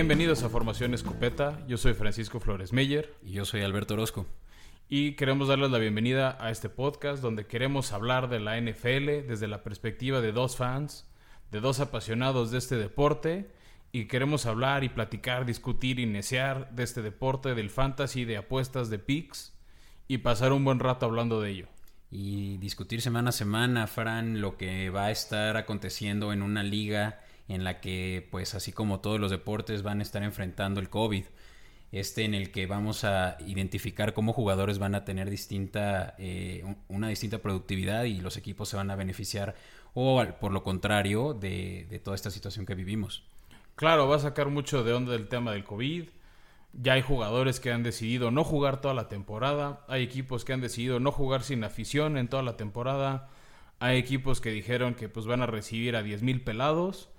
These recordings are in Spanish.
Bienvenidos a Formación Escopeta, yo soy Francisco Flores Meyer. Y yo soy Alberto Orozco. Y queremos darles la bienvenida a este podcast donde queremos hablar de la NFL desde la perspectiva de dos fans, de dos apasionados de este deporte. Y queremos hablar y platicar, discutir y necear de este deporte, del fantasy, de apuestas, de picks. Y pasar un buen rato hablando de ello y discutir semana a semana, Fran, lo que va a estar aconteciendo en una liga en la que, pues así como todos los deportes, van a estar enfrentando el COVID. Este en el que vamos a identificar cómo jugadores van a tener distinta, eh, una distinta productividad y los equipos se van a beneficiar o por lo contrario de, toda esta situación que vivimos. Claro, va a sacar mucho de onda el tema del COVID ya hay jugadores que han decidido no jugar toda la temporada, hay equipos que han decidido no jugar sin afición en toda la temporada, hay equipos que dijeron que pues van a recibir a 10.000 pelados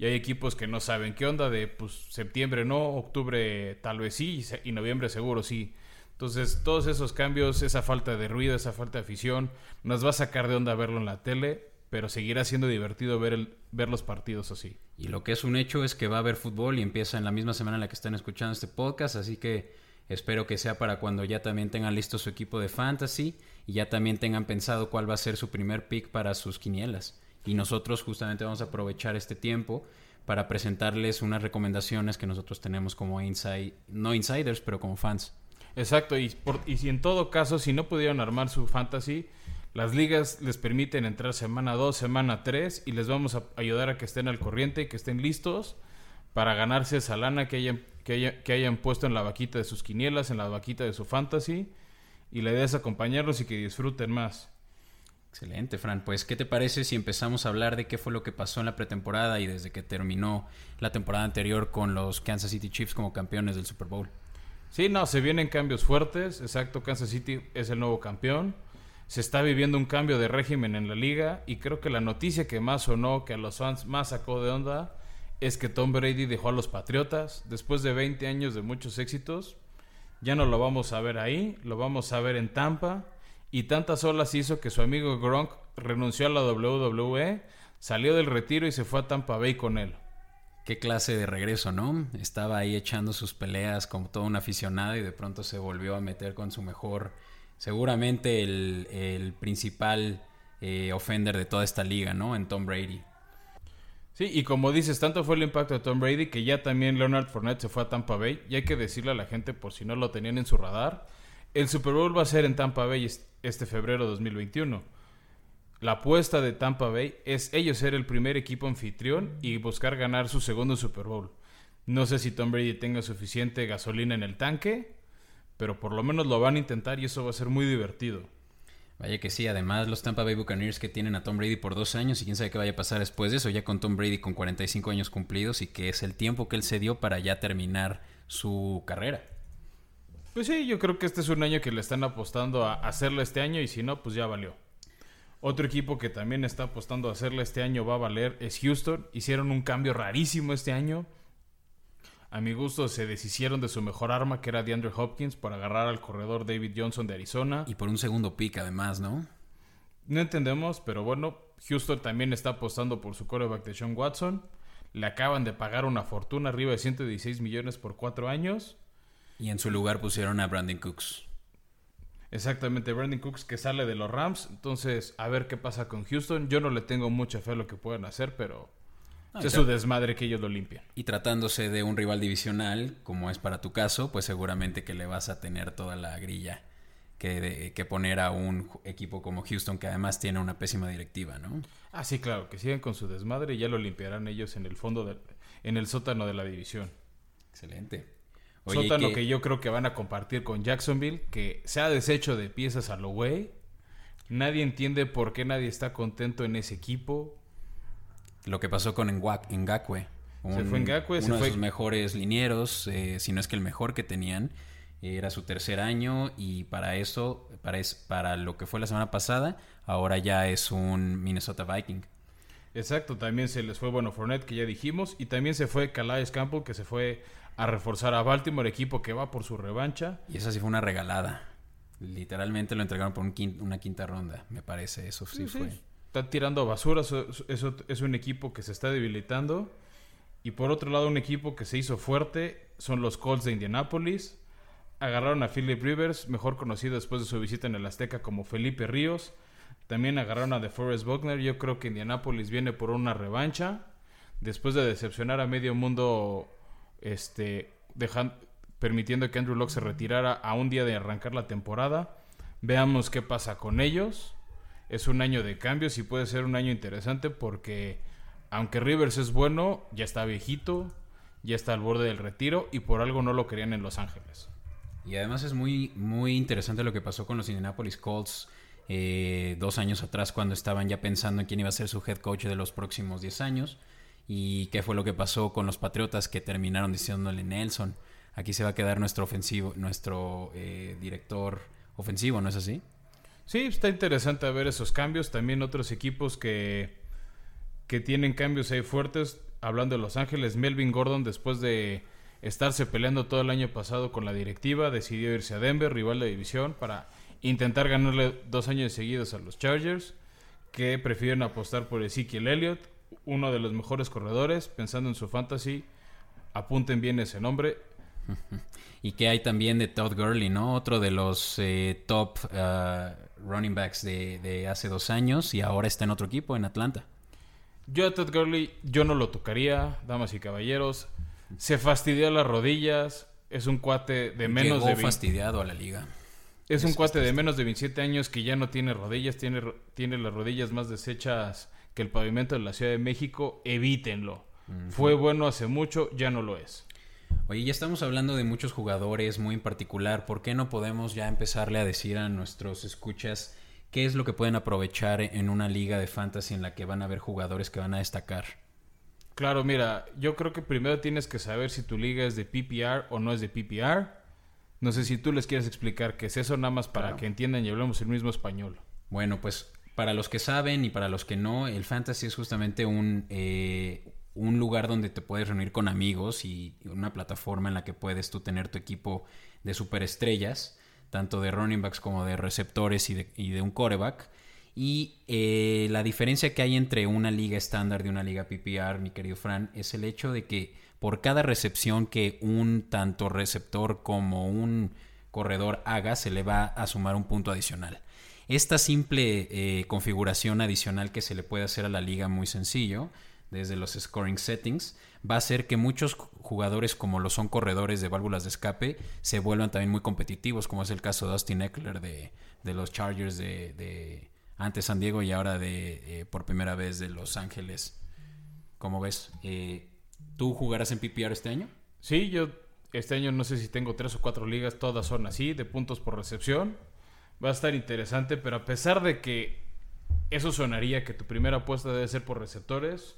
y hay equipos que no saben qué onda de pues septiembre no, octubre tal vez sí y noviembre seguro sí. Entonces todos esos cambios, esa falta de ruido, esa falta de afición, nos va a sacar de onda verlo en la tele pero seguirá siendo divertido ver, el, ver los partidos así. Y lo que es un hecho es que va a haber fútbol y empieza en la misma semana en la que están escuchando este podcast, así que espero que sea para cuando ya también tengan listo su equipo de fantasy y ya también tengan pensado cuál va a ser su primer pick para sus quinielas. Y nosotros justamente vamos a aprovechar este tiempo para presentarles unas recomendaciones que nosotros tenemos como inside, no insiders, pero como fans. Exacto, y, y si en todo caso, si no pudieron armar su fantasy, las ligas les permiten entrar semana 2, semana 3 y les vamos a ayudar a que estén al corriente, que estén listos para ganarse esa lana que hayan, que, que hayan puesto en la vaquita de sus quinielas, en la vaquita de su fantasy. Y la idea es acompañarlos y que disfruten más. Excelente, Fran. Pues, ¿qué te parece si empezamos a hablar de qué fue lo que pasó en la pretemporada y desde que terminó la temporada anterior con los Kansas City Chiefs como campeones del Super Bowl? Sí, no, se vienen cambios fuertes. Exacto, Kansas City es el nuevo campeón se está viviendo un cambio de régimen en la liga y creo que la noticia que más sonó, que a los fans más sacó de onda, es que Tom Brady dejó a los Patriotas después de 20 años de muchos éxitos. Ya no lo vamos a ver ahí, lo vamos a ver en Tampa. Y tantas olas hizo que su amigo Gronk renunció a la WWE, salió del retiro y se fue a Tampa Bay con él. Qué clase de regreso, ¿no? Estaba ahí echando sus peleas como todo un aficionado y de pronto se volvió a meter con su mejor seguramente el, principal eh, offender de toda esta liga, ¿no? En Tom Brady. Sí, y como dices, tanto fue el impacto de Tom Brady que ya también Leonard Fournette se fue a Tampa Bay. Y hay que decirle a la gente, por si no lo tenían en su radar, el Super Bowl va a ser en Tampa Bay este febrero de 2021. La apuesta de Tampa Bay es ellos ser el primer equipo anfitrión y buscar ganar su segundo Super Bowl. No sé si Tom Brady tenga suficiente gasolina en el tanque pero por lo menos lo van a intentar y eso va a ser muy divertido. Vaya que sí, además los Tampa Bay Buccaneers que tienen a Tom Brady por dos años y quién sabe qué vaya a pasar después de eso, ya con Tom Brady con 45 años cumplidos y que es el tiempo que él se dio para ya terminar su carrera. Pues sí, yo creo que este es un año que le están apostando a hacerlo este año y si no, pues ya valió. Otro equipo que también está apostando a hacerle este año va a valer es Houston. Hicieron un cambio rarísimo este año. A mi gusto se deshicieron de su mejor arma, que era DeAndre Hopkins, para agarrar al corredor David Johnson de Arizona. Y por un segundo pick, además, ¿no? No entendemos, pero bueno, Houston también está apostando por su coreback de Sean Watson. Le acaban de pagar una fortuna arriba de 116 millones por cuatro años. Y en su lugar pusieron a Brandon Cooks. Exactamente, Brandon Cooks que sale de los Rams. Entonces, a ver qué pasa con Houston. Yo no le tengo mucha fe a lo que puedan hacer, pero es su desmadre que ellos lo limpian. Y tratándose de un rival divisional, como es para tu caso, pues seguramente que le vas a tener toda la grilla que, que poner a un equipo como Houston, que además tiene una pésima directiva, ¿no? Ah, sí, claro, que sigan con su desmadre y ya lo limpiarán ellos en el fondo, del, en el sótano de la división. Excelente. Sótano que... yo creo que van a compartir con Jacksonville, que se ha deshecho de piezas a lo güey. Nadie entiende por qué nadie está contento en ese equipo lo que pasó con Ngakwe. se fue Ngakwe, uno de sus mejores linieros, eh, si no es que el mejor que tenían. Era su tercer año y para eso, para, para lo que fue la semana pasada, ahora ya es un Minnesota Viking. Exacto, también se les fue bueno Fournette, que ya dijimos, y también se fue Calais Campbell, que se fue a reforzar a Baltimore, equipo que va por su revancha. Y esa sí fue una regalada. Literalmente lo entregaron por una quinta ronda, me parece. Eso sí, fue está tirando basura. Eso, es un equipo que se está debilitando. Y por otro lado, un equipo que se hizo fuerte son los Colts de Indianapolis. Agarraron a Philip Rivers, mejor conocido después de su visita en el Azteca como Felipe Ríos. También agarraron a DeForest Buckner. Yo creo que Indianapolis viene por una revancha. Después de decepcionar a medio mundo, este, permitiendo que Andrew Locke se retirara a un día de arrancar la temporada. Veamos qué pasa con ellos. Es un año de cambios y puede ser un año interesante porque aunque Rivers es bueno, ya está viejito, ya está al borde del retiro y por algo no lo querían en Los Ángeles. Y además es muy, muy interesante lo que pasó con los Indianapolis Colts eh, dos años atrás cuando estaban ya pensando en quién iba a ser su head coach de los próximos 10 años y qué fue lo que pasó con los Patriotas que terminaron diciéndole Nelson, aquí se va a quedar nuestro ofensivo, nuestro eh, director ofensivo, ¿no es así? Sí, está interesante ver esos cambios. También otros equipos que, que tienen cambios ahí fuertes. Hablando de Los Ángeles, Melvin Gordon, después de estarse peleando todo el año pasado con la directiva, decidió irse a Denver, rival de división, para intentar ganarle dos años seguidos a los Chargers, que prefieren apostar por Ezekiel Elliott, uno de los mejores corredores, pensando en su fantasy. Apunten bien ese nombre. y que hay también de Todd Gurley, ¿no? Otro de los eh, top uh, running backs de, hace dos años y ahora está en otro equipo, en Atlanta. Yo a Todd Gurley, yo no lo tocaría, damas y caballeros. Se fastidió las rodillas. Es un cuate de menos de... fastidiado a la liga. Es, un cuate de menos de 27 años que ya no tiene rodillas, tiene, tiene las rodillas más deshechas que el pavimento de la Ciudad de México. Evítenlo. Fue bueno hace mucho, ya no lo es. Oye, ya estamos hablando de muchos jugadores muy en particular. ¿Por qué no podemos ya empezarle a decir a nuestros escuchas qué es lo que pueden aprovechar en una liga de fantasy en la que van a haber jugadores que van a destacar? Claro, mira, yo creo que primero tienes que saber si tu liga es de PPR o no es de PPR. No sé si tú les quieres explicar qué es eso, nada más para que entiendan y hablemos el mismo español. Bueno, pues para los que saben y para los que no, el fantasy es justamente un, eh, un lugar donde te puedes reunir con amigos y una plataforma en la que puedes tú tener tu equipo de superestrellas, tanto de running backs como de receptores y de, un coreback. Y eh, la diferencia que hay entre una liga estándar y una liga PPR, mi querido Fran, es el hecho de que por cada recepción que un tanto receptor como un corredor haga, se le va a sumar un punto adicional. Esta simple eh, configuración adicional que se le puede hacer a la liga muy sencillo desde los scoring settings, va a hacer que muchos jugadores como lo son corredores de válvulas de escape se vuelvan también muy competitivos, como es el caso de Austin Eckler de, los Chargers de, antes San Diego y ahora de eh, por primera vez de Los Ángeles. ¿Cómo ves? Eh, ¿Tú jugarás en PPR este año? Sí, yo este año no sé si tengo tres o cuatro ligas, todas son así, de puntos por recepción. Va a estar interesante, pero a pesar de que eso sonaría que tu primera apuesta debe ser por receptores,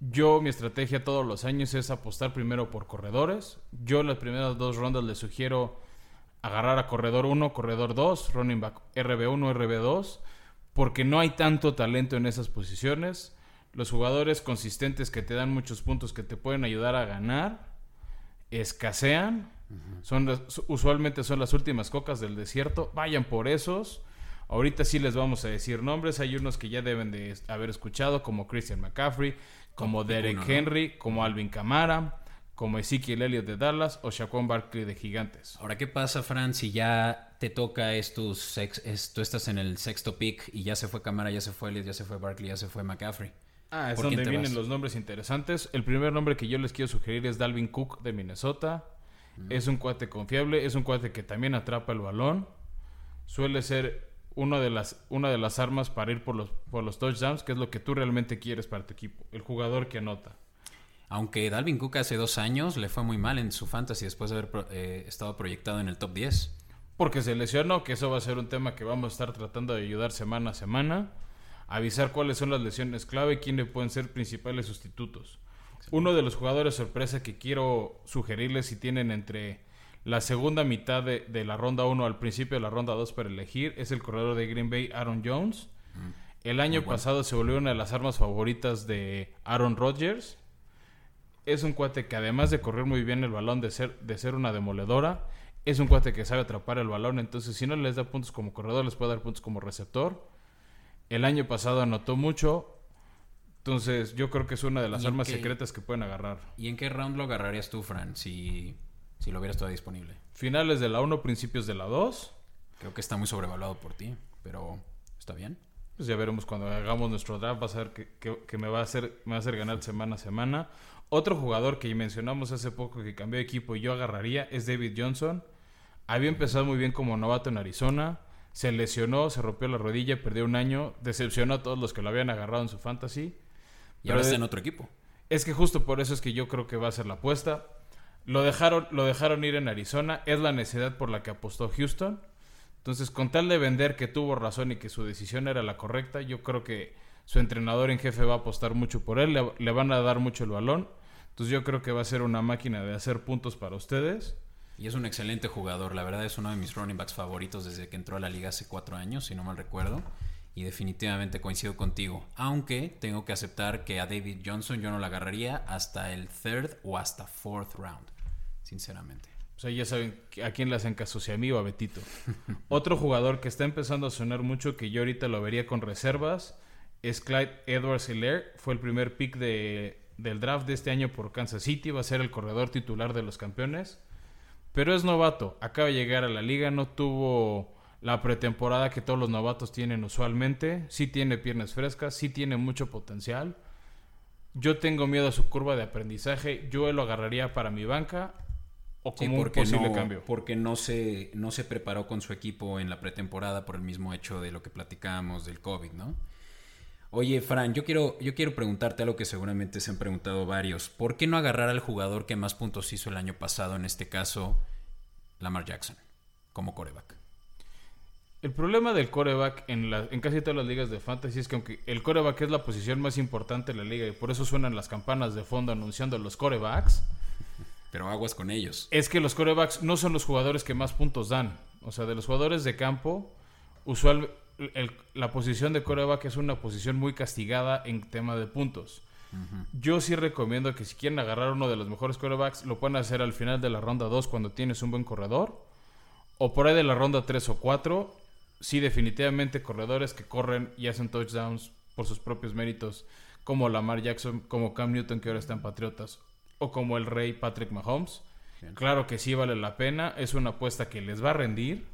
yo, mi estrategia todos los años es apostar primero por corredores. Yo, las primeras dos rondas les sugiero agarrar a corredor 1, corredor 2, running back RB1, RB2, porque no hay tanto talento en esas posiciones. Los jugadores consistentes que te dan muchos puntos que te pueden ayudar a ganar escasean. Son usualmente son las últimas cocas del desierto. Vayan por esos. Ahorita sí les vamos a decir nombres. Hay unos que ya deben de haber escuchado, como Christian McCaffrey, como Derek Henry, como Alvin Kamara, como Ezekiel Elliott de Dallas o Shaquon Barkley de Gigantes. Ahora, ¿qué pasa, Fran, si ya te toca estos, tú estás en el sexto pick y ya se fue Kamara, ya se fue Elliott, ya se fue Barkley, ya se fue McCaffrey? Ah, es donde vienen los nombres interesantes. El primer nombre que yo les quiero sugerir es Dalvin Cook de Minnesota. Mm. Es un cuate confiable, es un cuate que también atrapa el balón. Suele ser una de las, una de las armas para ir por los, por los touchdowns, que es lo que tú realmente quieres para tu equipo, el jugador que anota. Aunque Dalvin Cook hace dos años le fue muy mal en su fantasy después de haber eh, estado proyectado en el top 10. Porque se lesionó, que eso va a ser un tema que vamos a estar tratando de ayudar semana a semana. Avisar cuáles son las lesiones clave y quiénes pueden ser principales sustitutos. Uno de los jugadores sorpresa que quiero sugerirles si tienen entre la segunda mitad de, la ronda 1 al principio de la ronda 2 para elegir es el corredor de Green Bay, Aaron Jones. El año pasado se volvió una de las armas favoritas de Aaron Rodgers. Es un cuate que además de correr muy bien el balón, de ser, de ser una demoledora, es un cuate que sabe atrapar el balón. Entonces, si no les da puntos como corredor, les puede dar puntos como receptor. El año pasado anotó mucho. Entonces, yo creo que es una de las armas secretas que pueden agarrar. ¿Y en qué round lo agarrarías tú, Fran, si, si lo hubieras todavía disponible? Finales de la 1, principios de la 2. Creo que está muy sobrevaluado por ti, pero está bien. Pues ya veremos cuando hagamos nuestro draft. Va a ser que, me, va a hacer, me va a hacer ganar semana a semana. Otro jugador que mencionamos hace poco que cambió de equipo y yo agarraría es David Johnson. Había empezado muy bien como novato en Arizona. Se lesionó, se rompió la rodilla, perdió un año. Decepcionó a todos los que lo habían agarrado en su fantasy. Y ahora está en otro equipo. Es que justo por eso es que yo creo que va a ser la apuesta. Lo dejaron, lo dejaron ir en Arizona. Es la necesidad por la que apostó Houston. Entonces, con tal de vender que tuvo razón y que su decisión era la correcta, yo creo que su entrenador en jefe va a apostar mucho por él, le, van a dar mucho el balón. Entonces, yo creo que va a ser una máquina de hacer puntos para ustedes. Y es un excelente jugador, la verdad es uno de mis running backs favoritos desde que entró a la liga hace cuatro años, si no mal recuerdo. Y definitivamente coincido contigo. Aunque tengo que aceptar que a David Johnson yo no la agarraría hasta el third o hasta fourth round, sinceramente. O sea, ya saben a quién le hacen caso, si a mí o a Betito. Otro jugador que está empezando a sonar mucho, que yo ahorita lo vería con reservas, es Clyde Edwards Hilaire. Fue el primer pick de, del draft de este año por Kansas City. Va a ser el corredor titular de los campeones. Pero es novato. Acaba de llegar a la liga. No tuvo la pretemporada que todos los novatos tienen usualmente. Sí tiene piernas frescas. Sí tiene mucho potencial. Yo tengo miedo a su curva de aprendizaje. Yo lo agarraría para mi banca o como un posible cambio. Porque no se, no se preparó con su equipo en la pretemporada por el mismo hecho de lo que platicábamos del COVID, ¿no? Oye, Fran, yo quiero, yo quiero preguntarte algo que seguramente se han preguntado varios. ¿Por qué no agarrar al jugador que más puntos hizo el año pasado, en este caso, Lamar Jackson, como coreback? El problema del coreback en, la, en casi todas las ligas de fantasy es que aunque el coreback es la posición más importante en la liga y por eso suenan las campanas de fondo anunciando los corebacks, pero aguas con ellos. Es que los corebacks no son los jugadores que más puntos dan. O sea, de los jugadores de campo, usual, la posición de coreback es una posición muy castigada en tema de puntos. Yo sí recomiendo que si quieren agarrar uno de los mejores corebacks, lo pueden hacer al final de la ronda 2 cuando tienes un buen corredor. O por ahí de la ronda 3 o 4. Sí, definitivamente corredores que corren y hacen touchdowns por sus propios méritos, como Lamar Jackson, como Cam Newton que ahora está en Patriotas, o como el rey Patrick Mahomes. Claro que sí vale la pena, es una apuesta que les va a rendir,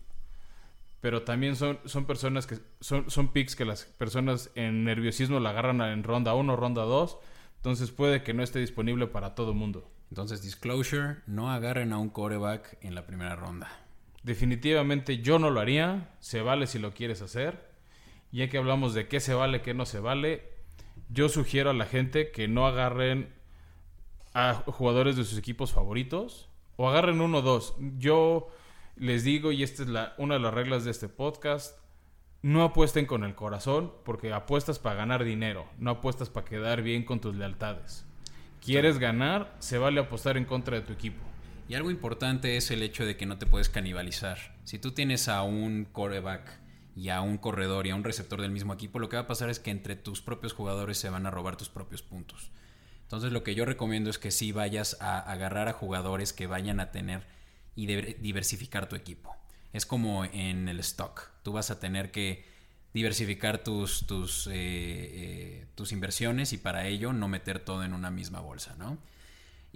pero también son, son personas que son, son picks que las personas en nerviosismo la agarran en ronda 1, ronda 2, entonces puede que no esté disponible para todo el mundo. Entonces, disclosure, no agarren a un coreback en la primera ronda. Definitivamente yo no lo haría, se vale si lo quieres hacer. Ya que hablamos de qué se vale, qué no se vale, yo sugiero a la gente que no agarren a jugadores de sus equipos favoritos o agarren uno o dos. Yo les digo, y esta es la, una de las reglas de este podcast, no apuesten con el corazón porque apuestas para ganar dinero, no apuestas para quedar bien con tus lealtades. Quieres ganar, se vale apostar en contra de tu equipo. Y algo importante es el hecho de que no te puedes canibalizar. Si tú tienes a un coreback y a un corredor y a un receptor del mismo equipo, lo que va a pasar es que entre tus propios jugadores se van a robar tus propios puntos. Entonces lo que yo recomiendo es que sí vayas a agarrar a jugadores que vayan a tener y diversificar tu equipo. Es como en el stock. Tú vas a tener que diversificar tus, tus, eh, eh, tus inversiones y para ello no meter todo en una misma bolsa, ¿no?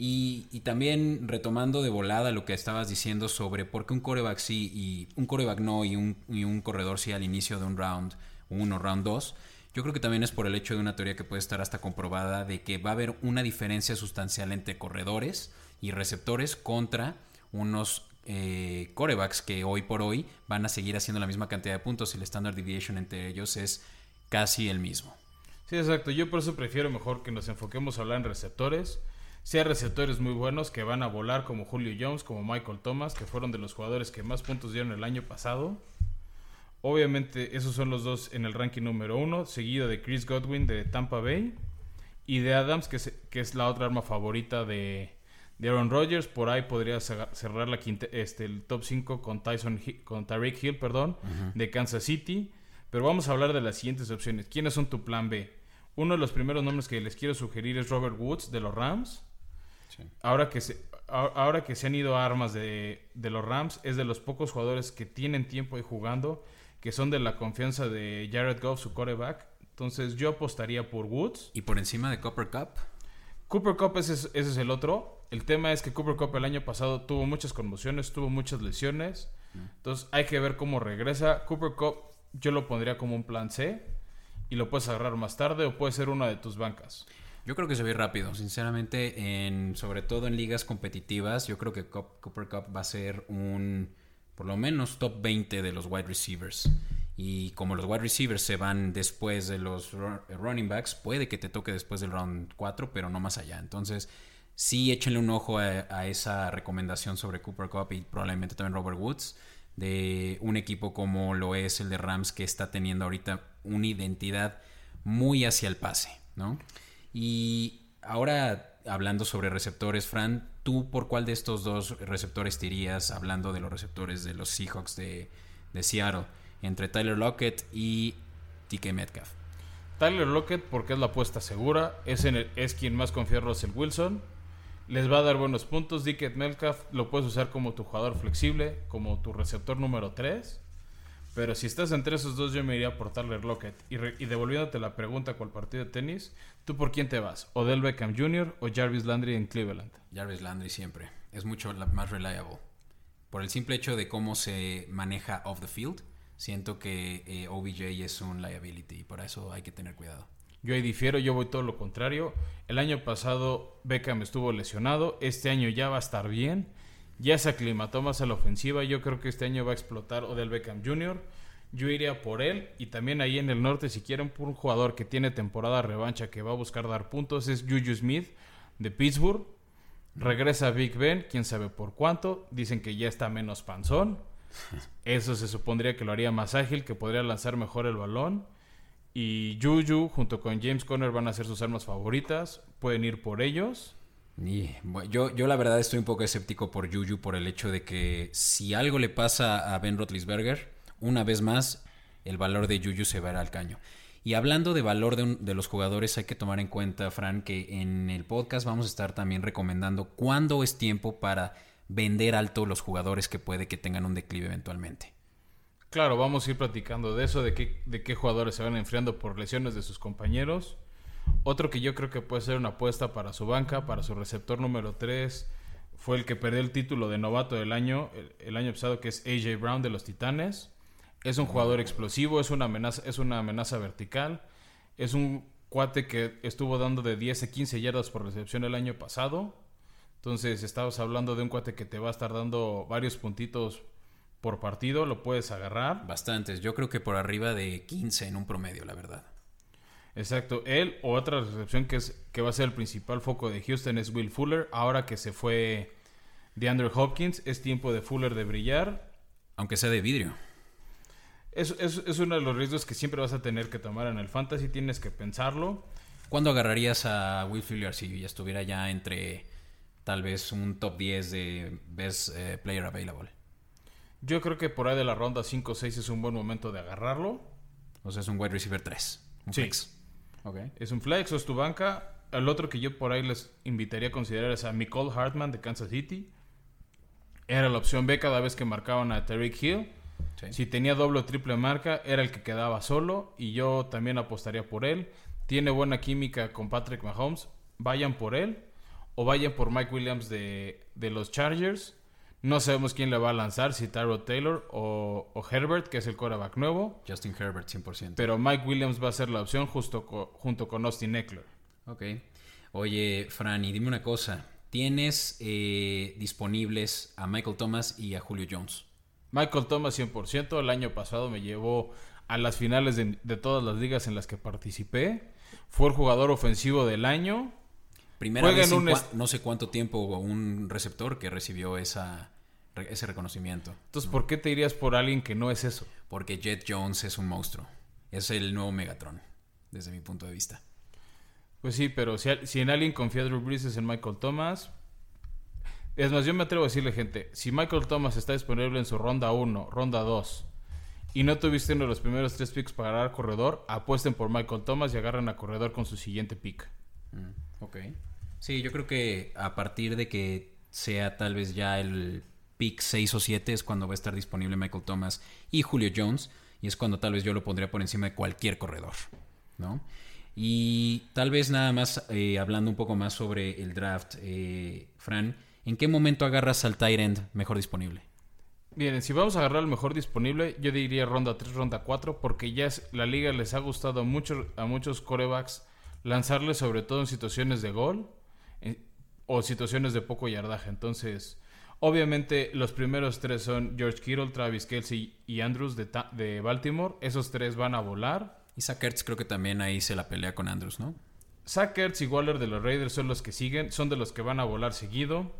Y, también retomando de volada lo que estabas diciendo sobre por qué un coreback sí y un coreback no y un, y un corredor sí al inicio de un round, uno, round dos, yo creo que también es por el hecho de una teoría que puede estar hasta comprobada de que va a haber una diferencia sustancial entre corredores y receptores contra unos eh, corebacks que hoy por hoy van a seguir haciendo la misma cantidad de puntos y el standard deviation entre ellos es casi el mismo. Sí, exacto. Yo por eso prefiero mejor que nos enfoquemos a hablar en receptores. Sea receptores muy buenos que van a volar como Julio Jones, como Michael Thomas, que fueron de los jugadores que más puntos dieron el año pasado. Obviamente esos son los dos en el ranking número uno, seguido de Chris Godwin de Tampa Bay y de Adams, que es, que es la otra arma favorita de, Aaron Rodgers. Por ahí podría cerrar la este, el top 5 con, Tyson, con Tyreek Hill perdón, de Kansas City. Pero vamos a hablar de las siguientes opciones. ¿Quiénes son tu plan B? Uno de los primeros nombres que les quiero sugerir es Robert Woods de los Rams. Ahora, que se, ahora que se han ido a armas de, de los Rams, es de los pocos jugadores que tienen tiempo ahí jugando que son de la confianza de Jared Goff, su coreback, Entonces yo apostaría por Woods. ¿Y por encima de Copper Cup? Cooper Cup ese es, ese es el otro. El tema es que Cooper Cup el año pasado tuvo muchas conmociones, tuvo muchas lesiones. Entonces hay que ver cómo regresa. Cooper Cup yo lo pondría como un plan C y lo puedes agarrar más tarde o puede ser una de tus bancas. Yo creo que se ve rápido, sinceramente, en, sobre todo en ligas competitivas, yo creo que Cooper Cup va a ser un, por lo menos, top 20 de los wide receivers. Y como los wide receivers se van después de los ru- running backs, puede que te toque después del round 4, pero no más allá. Entonces, sí échenle un ojo a, a esa recomendación sobre Cooper Cup y probablemente también Robert Woods, de un equipo como lo es el de Rams, que está teniendo ahorita una identidad muy hacia el pase, ¿no? Y ahora hablando sobre receptores, Fran, ¿tú por cuál de estos dos receptores te irías hablando de los receptores de los Seahawks de, de Seattle? Entre Tyler Lockett y TK Metcalf. Tyler Lockett porque es la apuesta segura, es, es quien más confía Russell Wilson, les va a dar buenos puntos, Dickett Metcalf lo puedes usar como tu jugador flexible, como tu receptor número 3, pero si estás entre esos dos yo me iría por Tyler Lockett. Y, re- y devolviéndote la pregunta con el partido de tenis, ¿tú por quién te vas? ¿Odell Beckham Jr. o Jarvis Landry en Cleveland? Jarvis Landry siempre. Es mucho la- más reliable. Por el simple hecho de cómo se maneja off the field, siento que eh, OBJ es un liability y por eso hay que tener cuidado. Yo ahí difiero, yo voy todo lo contrario. El año pasado Beckham estuvo lesionado, este año ya va a estar bien, ya se aclimató más a la ofensiva, yo creo que este año va a explotar Odell Beckham Jr. Yo iría por él y también ahí en el norte si quieren por un jugador que tiene temporada revancha que va a buscar dar puntos es Juju Smith de Pittsburgh. Regresa Big Ben, quién sabe por cuánto. Dicen que ya está menos panzón. Eso se supondría que lo haría más ágil, que podría lanzar mejor el balón. Y Juju junto con James Conner van a ser sus armas favoritas. Pueden ir por ellos. Yo, yo la verdad estoy un poco escéptico por Juju por el hecho de que si algo le pasa a Ben Roethlisberger, una vez más, el valor de Juju se ir al caño. Y hablando de valor de, de los jugadores, hay que tomar en cuenta, Fran, que en el podcast vamos a estar también recomendando cuándo es tiempo para vender alto los jugadores que puede que tengan un declive eventualmente. Claro, vamos a ir platicando de eso, de qué, de qué jugadores se van enfriando por lesiones de sus compañeros. Otro que yo creo que puede ser una apuesta para su banca, para su receptor número 3, fue el que perdió el título de novato del año, el, año pasado, que es AJ Brown de los Titanes. Es un jugador explosivo, es una amenaza, es una amenaza vertical. Es un cuate que estuvo dando de 10 a 15 yardas por recepción el año pasado. Entonces, estabas hablando de un cuate que te va a estar dando varios puntitos por partido, lo puedes agarrar. Bastantes, yo creo que por arriba de 15 en un promedio, la verdad. Exacto, él o otra recepción que es que va a ser el principal foco de Houston es Will Fuller. Ahora que se fue de Andrew Hopkins, es tiempo de Fuller de brillar. Aunque sea de vidrio. Es, es, es uno de los riesgos que siempre vas a tener que tomar en el fantasy, tienes que pensarlo. ¿Cuándo agarrarías a Will Fuller si estuviera ya entre tal vez un top 10 de Best eh, Player Available? Yo creo que por ahí de la ronda 5 o 6 es un buen momento de agarrarlo. O sea, es un wide receiver 3. Un Sí. flex. Es un flex o es tu banca. El otro que yo por ahí les invitaría a considerar es a Nicole Hartman de Kansas City. Era la opción B cada vez que marcaban a Tariq Hill. Sí. Si tenía doble o triple marca, era el que quedaba solo y yo también apostaría por él. Tiene buena química con Patrick Mahomes. Vayan por él o vayan por Mike Williams de, de los Chargers. No sabemos quién le va a lanzar, si Tyrod Taylor o, o Herbert, que es el quarterback nuevo. Justin Herbert, 100%. Pero Mike Williams va a ser la opción justo co- junto con Austin Eckler. Ok. Oye, Fran, y dime una cosa. ¿Tienes eh, disponibles a Michael Thomas y a Julio Jones? Michael Thomas 100%. El año pasado me llevó a las finales de, de todas las ligas en las que participé. Fue el jugador ofensivo del año. Primera Juega vez en un no sé cuánto tiempo un receptor que recibió esa, re- ese reconocimiento. Entonces, ¿por qué te irías por alguien que no es eso? Porque Jet Jones es un monstruo. Es el nuevo Megatron, desde mi punto de vista. Pues sí, pero si, si en alguien confía Drew Brees es en Michael Thomas. Es más, yo me atrevo a decirle, gente, si Michael Thomas está disponible en su ronda 1, ronda 2, y no tuviste uno de los primeros tres picks para agarrar corredor, apuesten por Michael Thomas y agarren a corredor con su siguiente pick. Mm, ok. Sí, yo creo que a partir de que sea tal vez ya el pick 6 o 7 es cuando va a estar disponible Michael Thomas y Julio Jones. Y es cuando tal vez yo lo pondría por encima de cualquier corredor. ¿no? Y tal vez nada más eh, hablando un poco más sobre el draft, eh, Fran, ¿en qué momento agarras al tight end mejor disponible? Bien, si vamos a agarrar el mejor disponible, yo diría ronda 3, ronda 4, porque ya es, la liga les ha gustado mucho, a muchos corebacks lanzarles sobre todo en situaciones de gol o situaciones de poco yardaje. Entonces, obviamente los primeros tres son George Kittle, Travis Kelsey y Andrews de, de Baltimore. Esos tres van a volar. Y Sackerts creo que también ahí se la pelea con Andrews, ¿no? Sackerts y Waller de los Raiders son los que siguen, son de los que van a volar seguido.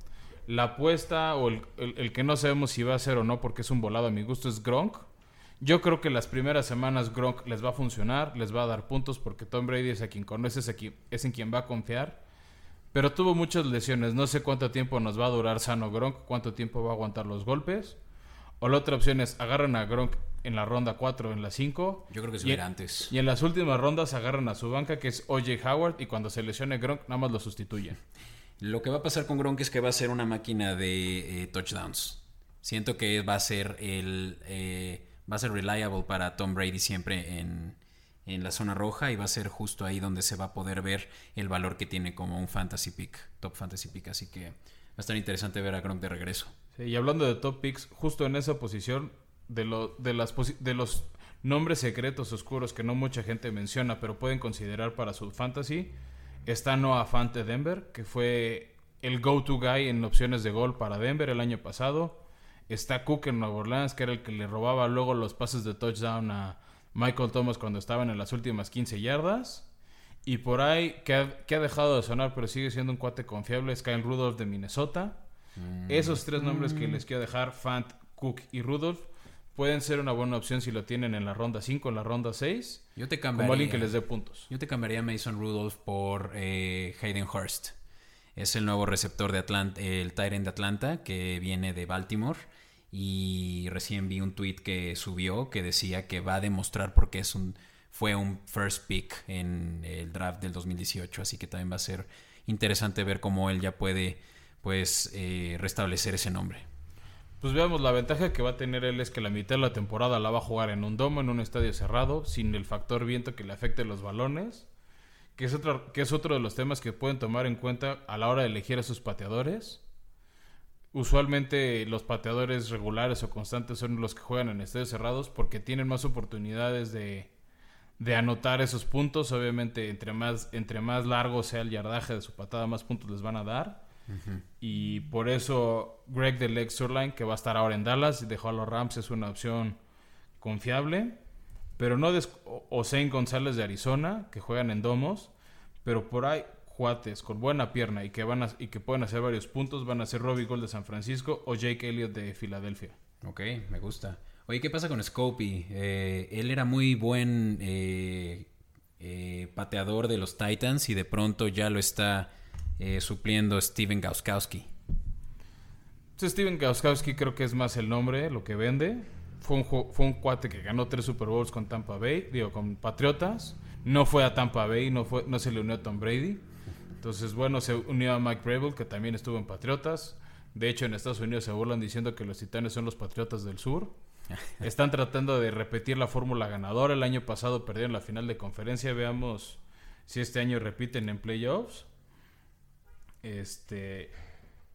La apuesta o el, que no sabemos si va a ser o no porque es un volado a mi gusto es Gronk. Yo creo que las primeras semanas Gronk les va a funcionar, les va a dar puntos porque Tom Brady es a quien conoce, es, es en quien va a confiar. Pero tuvo muchas lesiones, no sé cuánto tiempo nos va a durar sano Gronk, cuánto tiempo va a aguantar los golpes. O la otra opción es agarran a Gronk en la ronda 4 en la 5. Yo creo que se antes. Y en las últimas rondas agarran a su banca que es OJ Howard y cuando se lesione Gronk nada más lo sustituyen. Lo que va a pasar con Gronk es que va a ser una máquina de eh, touchdowns. Siento que va a ser el eh, va a ser reliable para Tom Brady siempre en, en, la zona roja y va a ser justo ahí donde se va a poder ver el valor que tiene como un fantasy pick, top fantasy pick. Así que va a estar interesante ver a Gronk de regreso. y hablando de top picks, justo en esa posición de, lo, de, de los nombres secretos oscuros que no mucha gente menciona, pero pueden considerar para su fantasy Está Noah Fant de Denver, que fue el go-to guy en opciones de gol para Denver el año pasado. Está Cook en Nueva Orleans, que era el que le robaba luego los pases de touchdown a Michael Thomas cuando estaban en las últimas 15 yardas. Y por ahí, que ha, dejado de sonar, pero sigue siendo un cuate confiable, es Kyle Rudolph de Minnesota. Mm. Esos tres nombres que les quiero dejar, Fant, Cook y Rudolph, pueden ser una buena opción si lo tienen en la ronda 5, en la ronda 6. Yo te cambiaría. Como alguien que les dé puntos. Yo te cambiaría a Mason Rudolph por eh, Hayden Hurst. Es el nuevo receptor de Atlanta, el Tyrant de Atlanta, que viene de Baltimore. Y recién vi un tweet que subió que decía que va a demostrar por qué es un, fue un first pick en el draft del 2018. Así que también va a ser interesante ver cómo él ya puede pues eh, restablecer ese nombre. Pues veamos, la ventaja que va a tener él es que la mitad de la temporada la va a jugar en un domo, en un estadio cerrado, sin el factor viento que le afecte los balones, que es otro, que es otro de los temas que pueden tomar en cuenta a la hora de elegir a sus pateadores. Usualmente los pateadores regulares o constantes son los que juegan en estadios cerrados porque tienen más oportunidades de, de anotar esos puntos. Obviamente, entre más, entre más largo sea el yardaje de su patada, más puntos les van a dar. Y por eso Greg de Leg que va a estar ahora en Dallas, y dejó a los Rams, es una opción confiable. Pero no o Zane González de Arizona, que juegan en domos. Pero por ahí, cuates con buena pierna y que, van a, y que pueden hacer varios puntos, van a ser Robbie Gold de San Francisco o Jake Elliott de Filadelfia. Ok, me gusta. Oye, ¿qué pasa con Scopey? Eh, él era muy buen eh, eh, pateador de los Titans y de pronto ya lo está eh, supliendo Steven Gauskowski. Steven Gauskowski creo que es más el nombre, lo que vende. Fue un, fue un cuate que ganó tres Super Bowls con Tampa Bay, digo, con Patriotas. No fue a Tampa Bay, no, fue, no se le unió a Tom Brady. Entonces, bueno, se unió a Mike Brable, que también estuvo en Patriotas. De hecho, en Estados Unidos se burlan diciendo que los Titanes son los Patriotas del Sur. Están tratando de repetir la fórmula ganadora. El año pasado perdieron la final de conferencia. Veamos si este año repiten en playoffs. Este,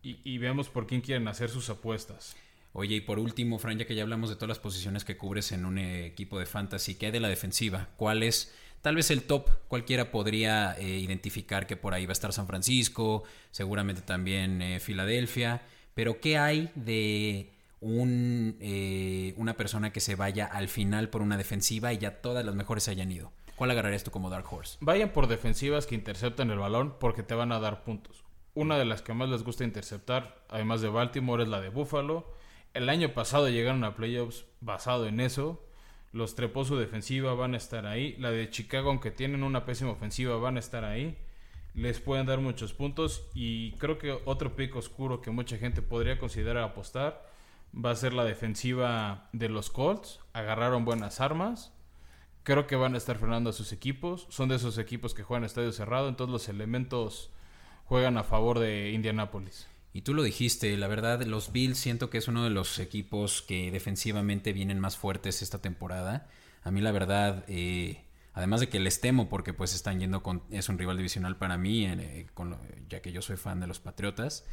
y, veamos por quién quieren hacer sus apuestas. Oye, y por último, Fran, ya que ya hablamos de todas las posiciones que cubres en un equipo de fantasy, ¿qué hay de la defensiva? ¿Cuál es tal vez el top? Cualquiera podría eh, identificar que por ahí va a estar San Francisco, seguramente también eh, Filadelfia, pero ¿qué hay de un, eh, una persona que se vaya al final por una defensiva y ya todas las mejores hayan ido? ¿Cuál agarrarías tú como Dark Horse? Vayan por defensivas que interceptan el balón porque te van a dar puntos. Una de las que más les gusta interceptar, además de Baltimore, es la de Buffalo. El año pasado llegaron a playoffs basado en eso. Los trepó su defensiva, van a estar ahí. La de Chicago, aunque tienen una pésima ofensiva, van a estar ahí. Les pueden dar muchos puntos. Y creo que otro pico oscuro que mucha gente podría considerar apostar va a ser la defensiva de los Colts. Agarraron buenas armas. Creo que van a estar frenando a sus equipos. Son de esos equipos que juegan estadio cerrado. Entonces los elementos juegan a favor de Indianapolis. Y tú lo dijiste, la verdad, los Bills siento que es uno de los equipos que defensivamente vienen más fuertes esta temporada. A mí la verdad, eh, Además de que les temo porque pues están yendo con... Es un rival divisional para mí, eh, ya que yo soy fan de los Patriotas.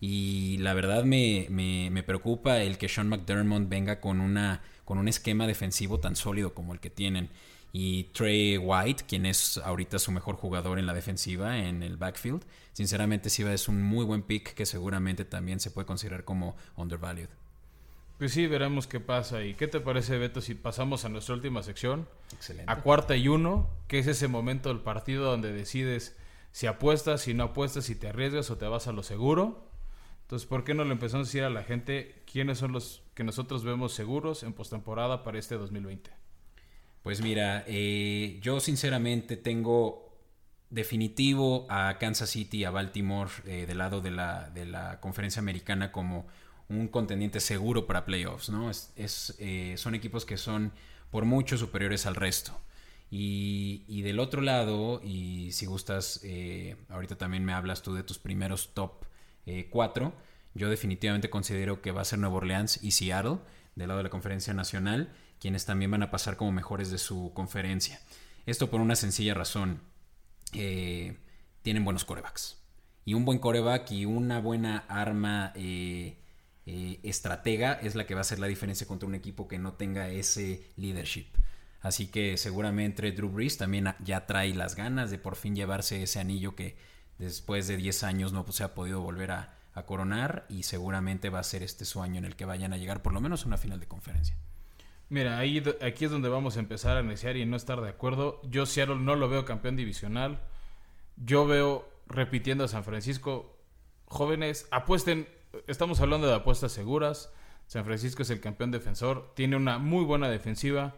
Y la verdad me, me, preocupa el que Sean McDermott venga con, una, con un esquema defensivo tan sólido como el que tienen. Y Trey White, quien es ahorita su mejor jugador en la defensiva, en el backfield, sinceramente sí es un muy buen pick que seguramente también se puede considerar como undervalued. Pues sí, veremos qué pasa. ¿Y qué te parece, Beto, si pasamos a nuestra última sección? Excelente. A cuarta y uno, que es ese momento del partido donde decides si apuestas, si no apuestas, si te arriesgas o te vas a lo seguro. Entonces, ¿por qué no le empezamos a decir a la gente quiénes son los que nosotros vemos seguros en postemporada para este 2020? Pues mira, eh, yo sinceramente tengo definitivo a Kansas City, a Baltimore, eh, del lado de la, de la conferencia americana como un contendiente seguro para playoffs, ¿no? Es, eh, son equipos que son por mucho superiores al resto. Y, del otro lado, y si gustas, eh, ahorita también me hablas tú de tus primeros top 4, eh, yo definitivamente considero que va a ser Nueva Orleans y Seattle, del lado de la conferencia nacional, quienes también van a pasar como mejores de su conferencia. Esto por una sencilla razón. tienen buenos corebacks. Y un buen coreback y una buena arma eh, estratega es la que va a hacer la diferencia contra un equipo que no tenga ese leadership. Así que seguramente Drew Brees también ya trae las ganas de por fin llevarse ese anillo que después de 10 años no se ha podido volver a, coronar y seguramente va a ser este su año en el que vayan a llegar por lo menos a una final de conferencia. Mira, ahí, aquí es donde vamos a empezar a iniciar y no estar de acuerdo. Yo Seattle no lo veo campeón divisional. Yo veo repitiendo a San Francisco. Jóvenes, apuesten estamos hablando de apuestas seguras. San Francisco es el campeón defensor. Tiene una muy buena defensiva.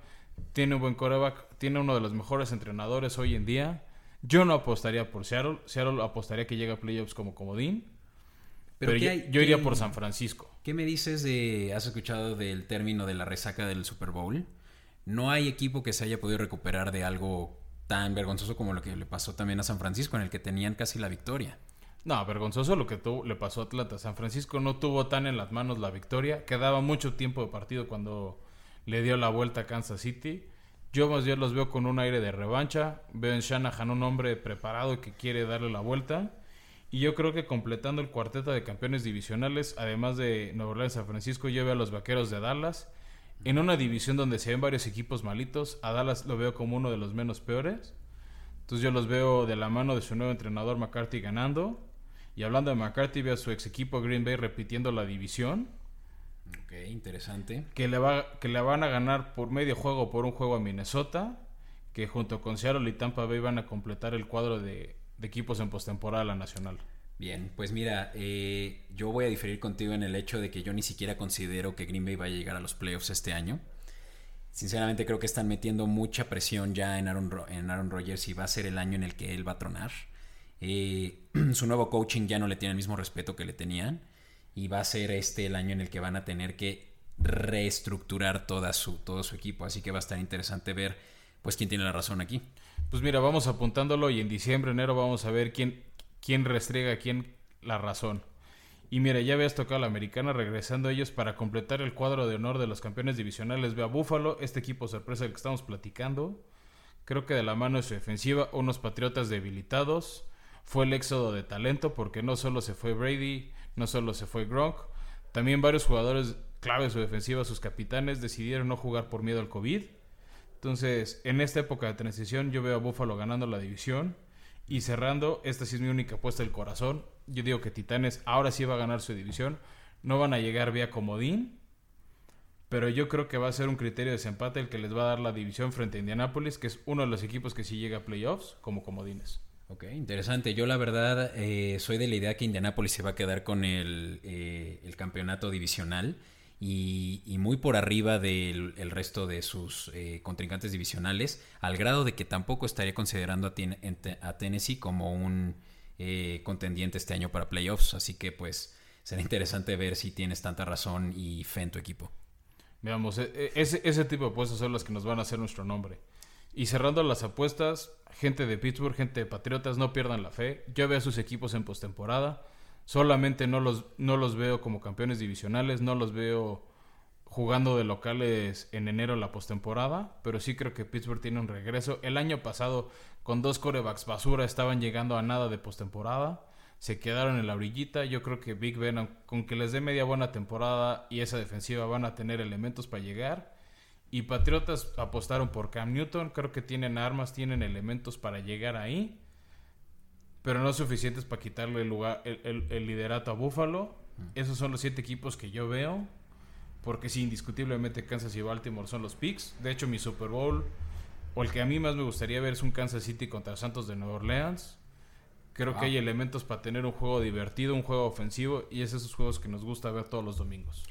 Tiene un buen coreback. Tiene uno de los mejores entrenadores hoy en día. Yo no apostaría por Seattle. Seattle apostaría que llega a playoffs como comodín. Pero, yo, iría por San Francisco. ¿Qué me dices de... ¿Has escuchado del término de la resaca del Super Bowl? No hay equipo que se haya podido recuperar de algo tan vergonzoso como lo que le pasó también a San Francisco, en el que tenían casi la victoria. No, vergonzoso lo que le pasó a Atlanta. San Francisco no tuvo tan en las manos la victoria. Quedaba mucho tiempo de partido cuando le dio la vuelta a Kansas City. Yo más bien los veo con un aire de revancha. Veo en Shanahan un hombre preparado que quiere darle la vuelta. Y yo creo que completando el cuarteto de campeones divisionales, además de Nueva Orleans San Francisco, yo veo a los vaqueros de Dallas. En una división donde se ven varios equipos malitos, a Dallas lo veo como uno de los menos peores. Entonces yo los veo de la mano de su nuevo entrenador McCarthy ganando. Y hablando de McCarthy, ve a su ex equipo Green Bay repitiendo la división. Ok, interesante. Que le, va, que le van a ganar por medio juego por un juego a Minnesota. Que junto con Seattle y Tampa Bay van a completar el cuadro de, equipos en postemporada la nacional. Bien, pues mira, eh, yo voy a diferir contigo en el hecho de que yo ni siquiera considero que Green Bay vaya a llegar a los playoffs este año. Sinceramente creo que están metiendo mucha presión ya en Aaron, en Aaron Rodgers y va a ser el año en el que él va a tronar. Eh, su nuevo coaching ya no le tiene el mismo respeto que le tenían y va a ser este el año en el que van a tener que reestructurar toda su, todo su equipo. Así que va a estar interesante ver pues quién tiene la razón aquí. Pues mira, vamos apuntándolo y en diciembre, enero vamos a ver quién, quién restriega a quién la razón. Y mira, ya habías tocado a la americana, regresando ellos para completar el cuadro de honor de los campeones divisionales. Ve a Búfalo, este equipo sorpresa del que estamos platicando. Creo que de la mano de su defensiva, unos patriotas debilitados fue el éxodo de talento porque no solo se fue Brady, no solo se fue Gronk, también varios jugadores clave de su defensiva, sus capitanes, decidieron no jugar por miedo al COVID. Entonces, en esta época de transición, yo veo a Buffalo ganando la división y cerrando. Esta sí es mi única apuesta del corazón. Yo digo que Titanes ahora sí va a ganar su división. No van a llegar vía comodín, pero yo creo que va a ser un criterio de desempate el que les va a dar la división frente a Indianapolis, que es uno de los equipos que sí llega a playoffs como comodines. Ok, interesante. Yo la verdad eh, soy de la idea que Indianapolis se va a quedar con el, eh, campeonato divisional y, muy por arriba del resto de sus eh, contrincantes divisionales, al grado de que tampoco estaría considerando a, Tennessee como un contendiente este año para playoffs. Así que pues será interesante ver si tienes tanta razón y fe en tu equipo. Veamos, e, e, ese, ese tipo de puestos son los que nos van a hacer nuestro nombre. Y cerrando las apuestas, gente de Pittsburgh, gente de Patriotas, no pierdan la fe. Yo veo a sus equipos en postemporada. Solamente no los, no los veo como campeones divisionales, no los veo jugando de locales en enero la postemporada, pero sí creo que Pittsburgh tiene un regreso. El año pasado, con dos corebacks basura, estaban llegando a nada de postemporada. Se quedaron en la orillita. Yo creo que Big Ben, con que les dé media buena temporada y esa defensiva, van a tener elementos para llegar. Y Patriotas apostaron por Cam Newton. Creo que tienen armas, tienen elementos para llegar ahí. Pero no suficientes para quitarle el, lugar, el, el liderato a Buffalo. Esos son los siete equipos que yo veo. Porque sí, indiscutiblemente Kansas y Baltimore son los picks. De hecho, mi Super Bowl, o el que a mí más me gustaría ver, es un Kansas City contra Santos de Nueva Orleans. Creo que hay elementos para tener un juego divertido, un juego ofensivo, y es esos juegos que nos gusta ver todos los domingos.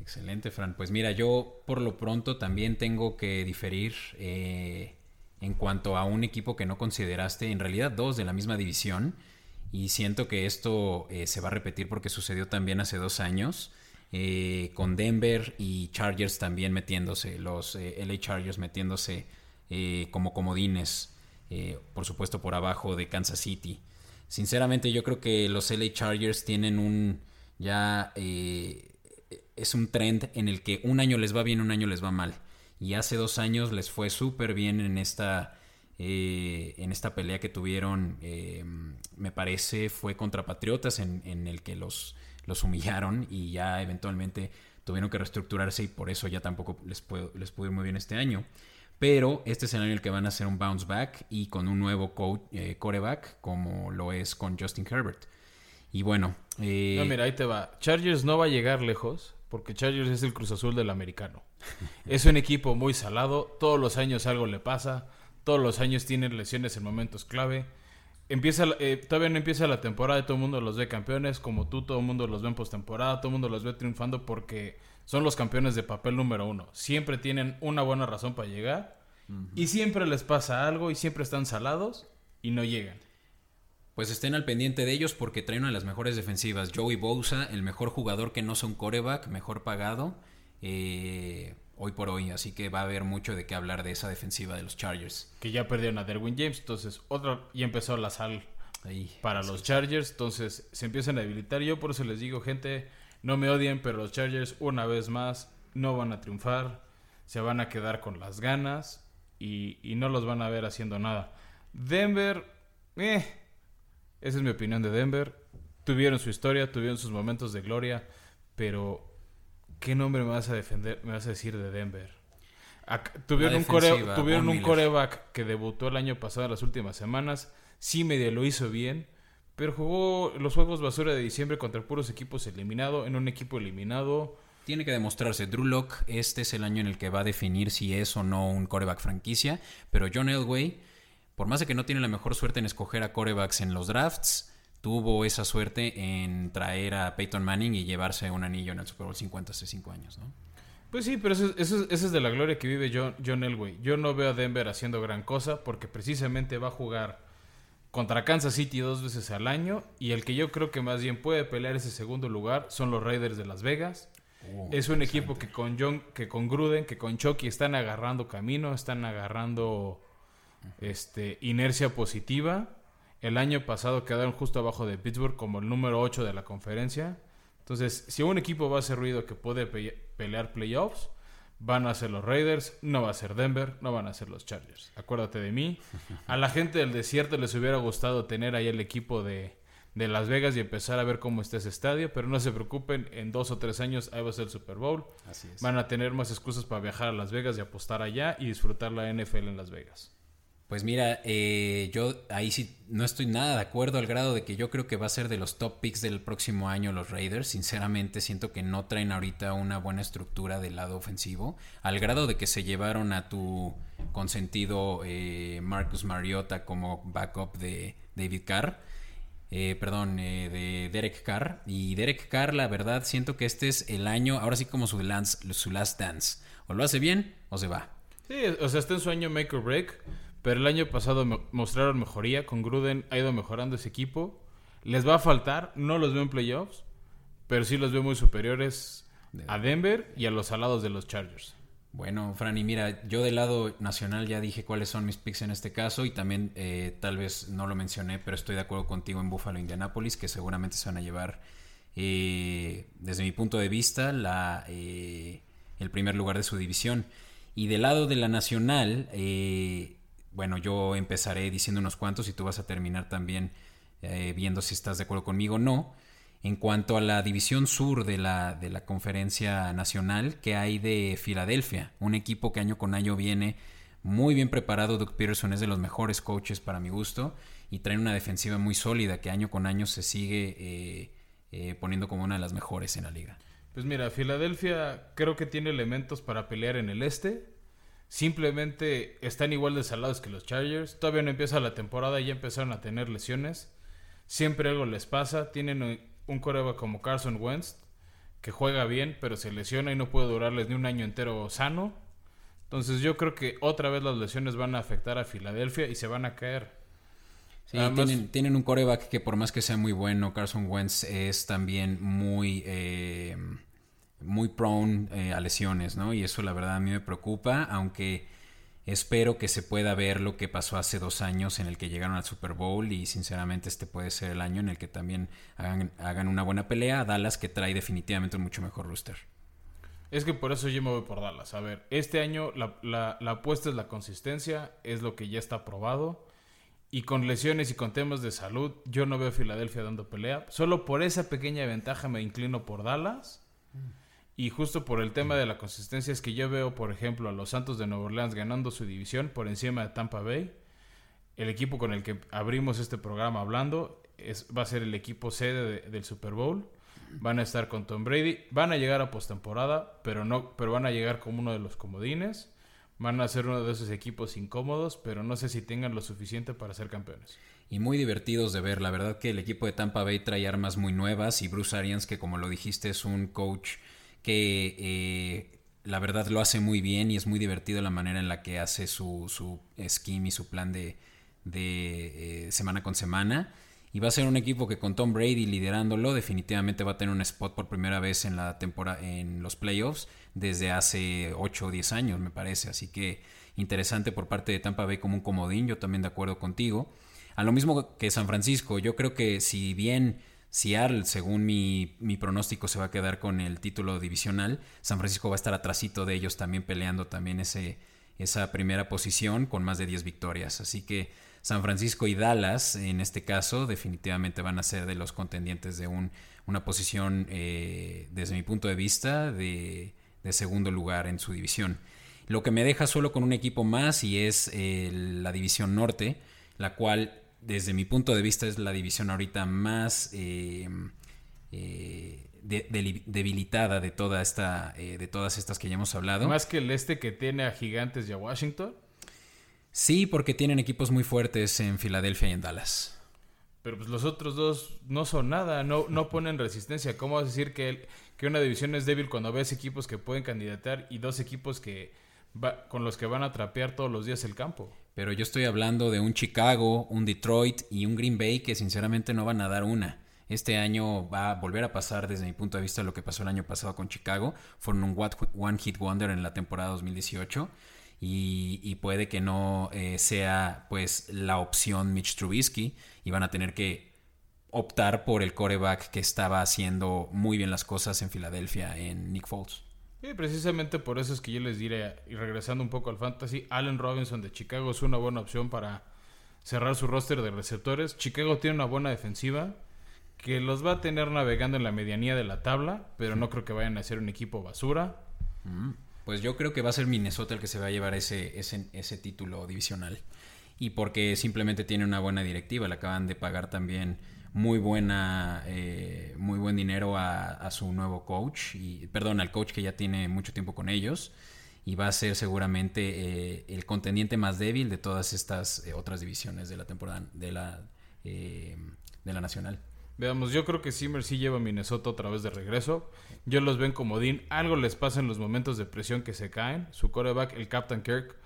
Excelente, Fran. Pues mira, yo por lo pronto también tengo que diferir eh, en cuanto a un equipo que no consideraste, en realidad dos de la misma división, y siento que esto eh, se va a repetir porque sucedió también hace dos años. Eh, con Denver y Chargers también metiéndose, los eh, LA Chargers metiéndose como comodines, por supuesto por abajo de Kansas City. Sinceramente yo creo que los LA Chargers tienen un ya es un trend en el que un año les va bien, un año les va mal. Y hace dos años les fue súper bien en esta en esta pelea que tuvieron, me parece, fue contra Patriotas, en, en el que los los humillaron y ya eventualmente tuvieron que reestructurarse y por eso ya tampoco les, puedo, les pudo ir muy bien este año. Pero este es el año en el que van a hacer un bounce back y con un nuevo coach, eh, coreback como lo es con Justin Herbert. Y bueno. Eh, no, mira, ahí te va. Chargers no va a llegar lejos porque Chargers es el Cruz Azul del americano. Es un equipo muy salado. Todos los años algo le pasa. Todos los años tienen lesiones en momentos clave empieza eh, todavía no empieza la temporada y todo el mundo los ve campeones, como tú, todo el mundo los ve en postemporada, todo el mundo los ve triunfando porque son los campeones de papel número uno. Siempre tienen una buena razón para llegar y siempre les pasa algo y siempre están salados y no llegan. Pues estén al pendiente de ellos porque traen una de las mejores defensivas. Joey Bosa, el mejor jugador que no son coreback, mejor pagado. Eh, hoy por hoy, así que va a haber mucho de qué hablar de esa defensiva de los Chargers. Que ya perdieron a Derwin James, entonces otra y empezó la sal Ahí, para los Chargers, entonces se empiezan a debilitar. Yo por eso les digo, gente, no me odien, pero los Chargers una vez más no van a triunfar, se van a quedar con las ganas y, y no los van a ver haciendo nada. Denver, eh, esa es mi opinión de Denver. Tuvieron su historia, tuvieron sus momentos de gloria, pero ¿qué nombre me vas a defender, me vas a decir de Denver? tuvieron un, tuvieron un coreback que debutó el año pasado en las últimas semanas. Sí, medio lo hizo bien. Pero jugó los juegos basura de diciembre contra puros equipos eliminados. En un equipo eliminado. Tiene que demostrarse. Drew Lock, este es el año en el que va a definir si es o no un coreback franquicia. Pero John Elway, por más de que no tiene la mejor suerte en escoger a corebacks en los drafts, tuvo esa suerte en traer a Peyton Manning y llevarse un anillo en el Super Bowl 50 hace 5 años, ¿no? Pues sí, pero eso, es de la gloria que vive John, John Elway. Yo no veo a Denver haciendo gran cosa porque precisamente va a jugar contra Kansas City dos veces al año y el que yo creo que más bien puede pelear ese segundo lugar son los Raiders de Las Vegas. Oh, es un equipo que con John, que con Gruden, que con Chucky están agarrando camino, están agarrando este inercia positiva el año pasado quedaron justo abajo de Pittsburgh como el número 8 de la conferencia. Entonces, si un equipo va a hacer ruido que puede pelear playoffs, van a ser los Raiders, no va a ser Denver, no van a ser los Chargers. Acuérdate de mí. A la gente del desierto les hubiera gustado tener ahí el equipo de, de Las Vegas y empezar a ver cómo está ese estadio, pero no se preocupen, en dos o tres años ahí va a ser el Super Bowl. Así es. Van a tener más excusas para viajar a Las Vegas y apostar allá y disfrutar la NFL en Las Vegas. Pues mira, eh, yo ahí sí no estoy nada de acuerdo al grado de que yo creo que va a ser de los top picks del próximo año los Raiders. Sinceramente siento que no traen ahorita una buena estructura del lado ofensivo. Al grado de que se llevaron a tu consentido eh, Marcus Mariota como backup de David Carr. Eh, perdón, de Derek Carr. Y Derek Carr, la verdad, siento que este es el año, ahora sí como su, su last dance. O lo hace bien o se va. Sí, o sea, está en su año make or break. Pero el año pasado mostraron mejoría. Con Gruden ha ido mejorando ese equipo. Les va a faltar. No los veo en playoffs. Pero sí los veo muy superiores a Denver y a los alados de los Chargers. Bueno, Franny, mira, yo del lado nacional ya dije cuáles son mis picks en este caso y también eh, tal vez no lo mencioné, pero estoy de acuerdo contigo en Buffalo, Indianapolis, que seguramente se van a llevar, eh, desde mi punto de vista, la, eh, el primer lugar de su división. Y del lado de la nacional, eh, bueno, yo empezaré diciendo unos cuantos y tú vas a terminar también eh, viendo si estás de acuerdo conmigo o no. En cuanto a la división sur de la, de la conferencia nacional, que hay de Filadelfia, un equipo que año con año viene muy bien preparado. Doug Peterson es de los mejores coaches para mi gusto y trae una defensiva muy sólida que año con año se sigue eh, eh, poniendo como una de las mejores en la liga. Pues mira, Filadelfia creo que tiene elementos para pelear en el este. Simplemente están igual de salados que los Chargers. Todavía no empieza la temporada y ya empezaron a tener lesiones. Siempre algo les pasa. Tienen un coreback como Carson Wentz que juega bien, pero se lesiona y no puede durarles ni un año entero sano. Entonces yo creo que otra vez las lesiones van a afectar a Filadelfia y se van a caer. Sí, tienen, un coreback que por más que sea muy bueno, Carson Wentz es también muy... Eh, muy prone eh, a lesiones, ¿no? Y eso la verdad a mí me preocupa, aunque espero que se pueda ver lo que pasó hace dos años en el que llegaron al Super Bowl y sinceramente este puede ser el año en el que también hagan, una buena pelea Dallas que trae definitivamente un mucho mejor rooster. Es que por eso yo me voy por Dallas. A ver, este año la apuesta es la consistencia, es lo que ya está probado. Y con lesiones y con temas de salud, yo no veo a Filadelfia dando pelea. Solo por esa pequeña ventaja me inclino por Dallas. Y justo por el tema de la consistencia es que yo veo, por ejemplo, a los Santos de Nueva Orleans ganando su división por encima de Tampa Bay. El equipo con el que abrimos este programa hablando es, va a ser el equipo sede del Super Bowl. Van a estar con Tom Brady. Van a llegar a postemporada, pero no, pero van a llegar como uno de los comodines. Van a ser uno de esos equipos incómodos, pero no sé si tengan lo suficiente para ser campeones. Y muy divertidos de ver. La verdad que el equipo de Tampa Bay trae armas muy nuevas y Bruce Arians, que como lo dijiste, es un coach que eh, la verdad lo hace muy bien y es muy divertido la manera en la que hace su, su scheme y su plan de, de eh, semana con semana. Y va a ser un equipo que con Tom Brady liderándolo definitivamente va a tener un spot por primera vez en la temporada en los playoffs desde hace 8 o 10 años, me parece. Así que interesante por parte de Tampa Bay como un comodín, yo también de acuerdo contigo. A lo mismo que San Francisco, yo creo que si bien Seattle, según mi, pronóstico, se va a quedar con el título divisional. San Francisco va a estar atrasito de ellos también peleando también ese, esa primera posición con más de 10 victorias. Así que San Francisco y Dallas, en este caso, definitivamente van a ser de los contendientes de un, una posición, eh, desde mi punto de vista, de, de, segundo lugar en su división. Lo que me deja solo con un equipo más y es eh, la división norte, la cual desde mi punto de vista es la división ahorita más eh, eh, debilitada de toda esta eh, de todas estas que ya hemos hablado. Más que el este que tiene a Gigantes y a Washington. Sí porque tienen equipos muy fuertes en Filadelfia y en Dallas. Pero pues los otros dos no son nada no no ponen resistencia. Cómo vas a decir que que una división es débil cuando ves equipos que pueden candidatar y dos equipos que con los que van a trapear todos los días el campo pero yo estoy hablando de un Chicago, un Detroit y un Green Bay que sinceramente no van a dar una. Este año va a volver a pasar desde mi punto de vista lo que pasó el año pasado con Chicago. Fueron un One Hit Wonder en la temporada 2018 y, puede que no eh, sea pues la opción Mitch Trubisky y van a tener que optar por el coreback que estaba haciendo muy bien las cosas en Filadelfia en Nick Foles. Sí, precisamente por eso es que yo les diré, y regresando un poco al fantasy, Allen Robinson de Chicago es una buena opción para cerrar su roster de receptores. Chicago tiene una buena defensiva que los va a tener navegando en la medianía de la tabla, pero no creo que vayan a ser un equipo basura. Mm, pues yo creo que va a ser Minnesota el que se va a llevar ese, ese, ese título divisional. Y porque simplemente tiene una buena directiva, le acaban de pagar también muy buena, eh, muy buen dinero a, su nuevo coach, y, perdón, al coach que ya tiene mucho tiempo con ellos, y va a ser seguramente eh, el contendiente más débil de todas estas eh, otras divisiones de la temporada, de la, de la nacional. Veamos, yo creo que Zimmer sí lleva a Minnesota otra vez de regreso. Yo los ven como Dean. Algo les pasa en los momentos de presión que se caen. Su coreback, el Captain Kirk,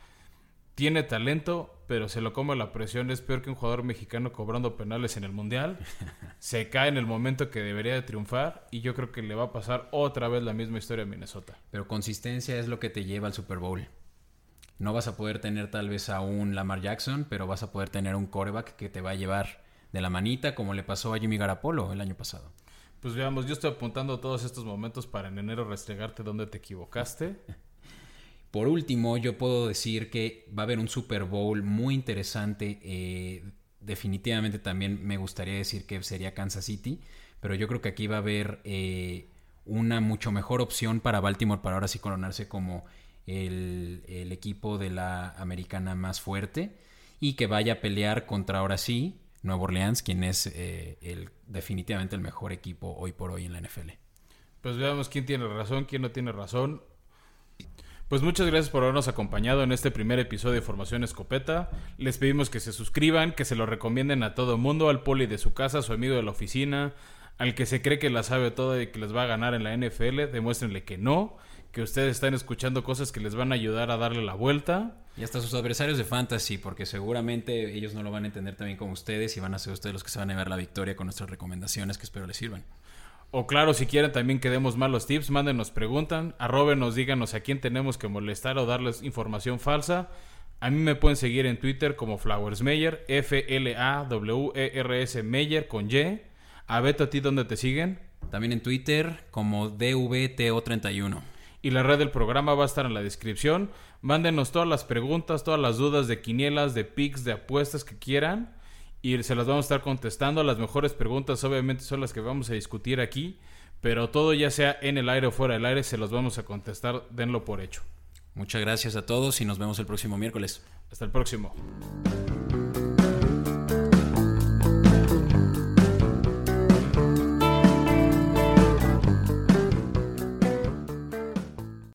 tiene talento, pero se lo come la presión. Es peor que un jugador mexicano cobrando penales en el Mundial. Se cae en el momento que debería de triunfar y yo creo que le va a pasar otra vez la misma historia a Minnesota. Pero consistencia es lo que te lleva al Super Bowl. No vas a poder tener tal vez a un Lamar Jackson, pero vas a poder tener un coreback que te va a llevar de la manita como le pasó a Jimmy Garapolo el año pasado. Pues veamos, yo estoy apuntando todos estos momentos para en enero restregarte donde te equivocaste. Por último, yo puedo decir que va a haber un Super Bowl muy interesante. eh, definitivamente también me gustaría decir que sería Kansas City, pero yo creo que aquí va a haber eh, una mucho mejor opción para Baltimore para ahora sí coronarse como el, equipo de la americana más fuerte y que vaya a pelear contra ahora sí Nueva Orleans, quien es eh, el, definitivamente el mejor equipo hoy por hoy en la NFL. Pues veamos quién tiene razón, quién no tiene razón. Pues muchas gracias por habernos acompañado en este primer episodio de Formación Escopeta. Les pedimos que se suscriban, que se lo recomienden a todo mundo, al poli de su casa, a su amigo de la oficina, al que se cree que la sabe todo y que les va a ganar en la NFL, demuéstrenle que no, que ustedes están escuchando cosas que les van a ayudar a darle la vuelta. Y hasta sus adversarios de fantasy, porque seguramente ellos no lo van a entender también como ustedes y van a ser ustedes los que se van a llevar la victoria con nuestras recomendaciones que espero les sirvan. O claro, si quieren también que demos malos tips, mándenos, preguntan, arrobenos, díganos a quién tenemos que molestar o darles información falsa. A mí me pueden seguir en Twitter como Flowers Meyer, F-L-A-W-E-R-S Meyer con Y. A Beto, ¿a ti dónde te siguen? También en Twitter como DVTO31. Y la red del programa va a estar en la descripción. Mándenos todas las preguntas, todas las dudas de quinielas, de picks, de apuestas que quieran. Y se las vamos a estar contestando. Las mejores preguntas obviamente son las que vamos a discutir aquí. Pero todo ya sea en el aire o fuera del aire, se los vamos a contestar. Denlo por hecho. Muchas gracias a todos y nos vemos el próximo miércoles. Hasta el próximo.